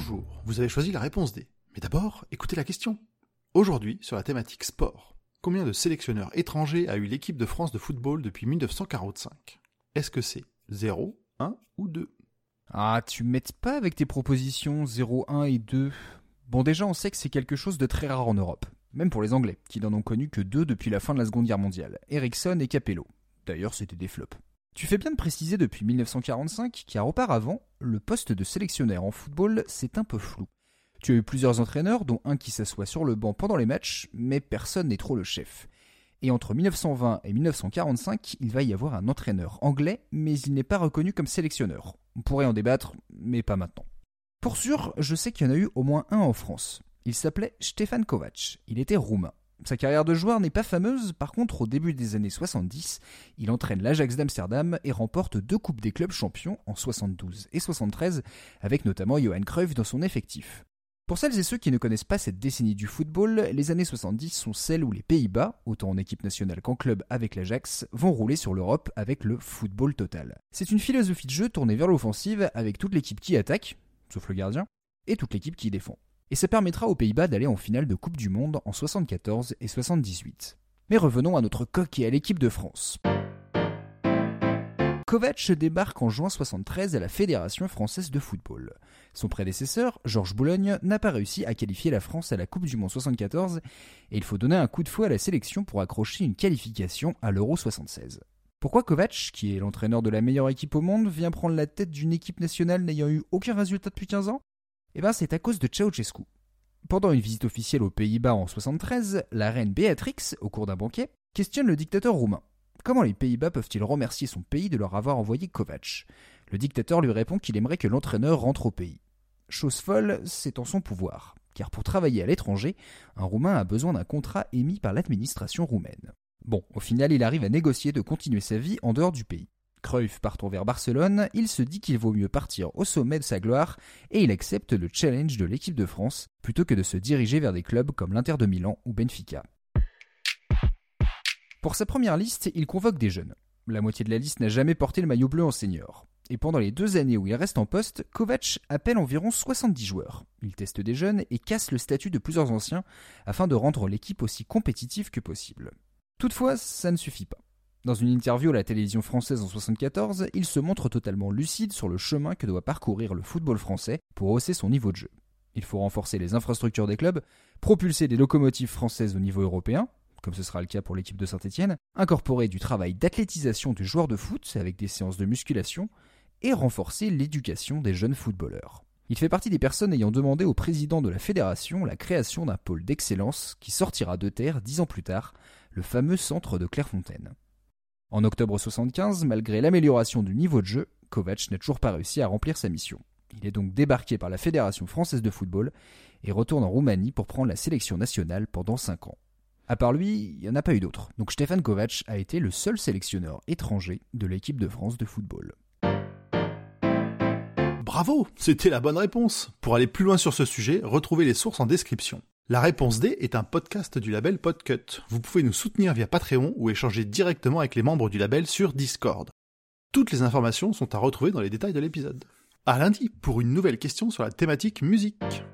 Bonjour, vous avez choisi la réponse D. Mais d'abord, écoutez la question. Aujourd'hui, sur la thématique sport, combien de sélectionneurs étrangers a eu l'équipe de France de football depuis 1945 Est-ce que c'est 0, 1 ou 2 Ah, tu m'aides pas avec tes propositions 0, 1 et 2. Bon, déjà, on sait que c'est quelque chose de très rare en Europe. Même pour les Anglais, qui n'en ont connu que deux depuis la fin de la Seconde Guerre mondiale, Ericsson et Capello. D'ailleurs, c'était des flops. Tu fais bien de préciser depuis 1945, car auparavant, le poste de sélectionneur en football, c'est un peu flou. Tu as eu plusieurs entraîneurs, dont un qui s'assoit sur le banc pendant les matchs, mais personne n'est trop le chef. Et entre 1920 et 1945, il va y avoir un entraîneur anglais, mais il n'est pas reconnu comme sélectionneur. On pourrait en débattre, mais pas maintenant. Pour sûr, je sais qu'il y en a eu au moins un en France. Il s'appelait Stefan Kovac. Il était roumain. Sa carrière de joueur n'est pas fameuse, par contre au début des années 70, il entraîne l'Ajax d'Amsterdam et remporte deux coupes des clubs champions en 72 et 73, avec notamment Johan Cruyff dans son effectif. Pour celles et ceux qui ne connaissent pas cette décennie du football, les années 70 sont celles où les Pays-Bas, autant en équipe nationale qu'en club avec l'Ajax, vont rouler sur l'Europe avec le football total. C'est une philosophie de jeu tournée vers l'offensive avec toute l'équipe qui attaque, sauf le gardien, et toute l'équipe qui défend et ça permettra aux Pays-Bas d'aller en finale de Coupe du Monde en 74 et 78. Mais revenons à notre coq et à l'équipe de France. Kovac débarque en juin 73 à la Fédération française de football. Son prédécesseur, Georges Boulogne, n'a pas réussi à qualifier la France à la Coupe du Monde 74 et il faut donner un coup de fouet à la sélection pour accrocher une qualification à l'Euro 76. Pourquoi Kovac, qui est l'entraîneur de la meilleure équipe au monde, vient prendre la tête d'une équipe nationale n'ayant eu aucun résultat depuis 15 ans? Eh bien, c'est à cause de Ceausescu. Pendant une visite officielle aux Pays-Bas en 73, la reine Béatrix, au cours d'un banquet, questionne le dictateur roumain. Comment les Pays-Bas peuvent-ils remercier son pays de leur avoir envoyé Kovac Le dictateur lui répond qu'il aimerait que l'entraîneur rentre au pays. Chose folle, c'est en son pouvoir, car pour travailler à l'étranger, un Roumain a besoin d'un contrat émis par l'administration roumaine. Bon, au final, il arrive à négocier de continuer sa vie en dehors du pays. Cruyff partant vers Barcelone, il se dit qu'il vaut mieux partir au sommet de sa gloire et il accepte le challenge de l'équipe de France plutôt que de se diriger vers des clubs comme l'Inter de Milan ou Benfica. Pour sa première liste, il convoque des jeunes. La moitié de la liste n'a jamais porté le maillot bleu en senior. Et pendant les deux années où il reste en poste, Kovac appelle environ 70 joueurs. Il teste des jeunes et casse le statut de plusieurs anciens afin de rendre l'équipe aussi compétitive que possible. Toutefois, ça ne suffit pas. Dans une interview à la télévision française en 1974, il se montre totalement lucide sur le chemin que doit parcourir le football français pour hausser son niveau de jeu. Il faut renforcer les infrastructures des clubs, propulser des locomotives françaises au niveau européen, comme ce sera le cas pour l'équipe de Saint-Etienne, incorporer du travail d'athlétisation du joueur de foot avec des séances de musculation, et renforcer l'éducation des jeunes footballeurs. Il fait partie des personnes ayant demandé au président de la fédération la création d'un pôle d'excellence qui sortira de terre dix ans plus tard, le fameux centre de Clairefontaine. En octobre 75, malgré l'amélioration du niveau de jeu, Kovac n'a toujours pas réussi à remplir sa mission. Il est donc débarqué par la Fédération française de football et retourne en Roumanie pour prendre la sélection nationale pendant 5 ans. À part lui, il n'y en a pas eu d'autres. Donc Stefan Kovac a été le seul sélectionneur étranger de l'équipe de France de football. Bravo, c'était la bonne réponse. Pour aller plus loin sur ce sujet, retrouvez les sources en description. La réponse D est un podcast du label Podcut. Vous pouvez nous soutenir via Patreon ou échanger directement avec les membres du label sur Discord. Toutes les informations sont à retrouver dans les détails de l'épisode. À lundi pour une nouvelle question sur la thématique musique.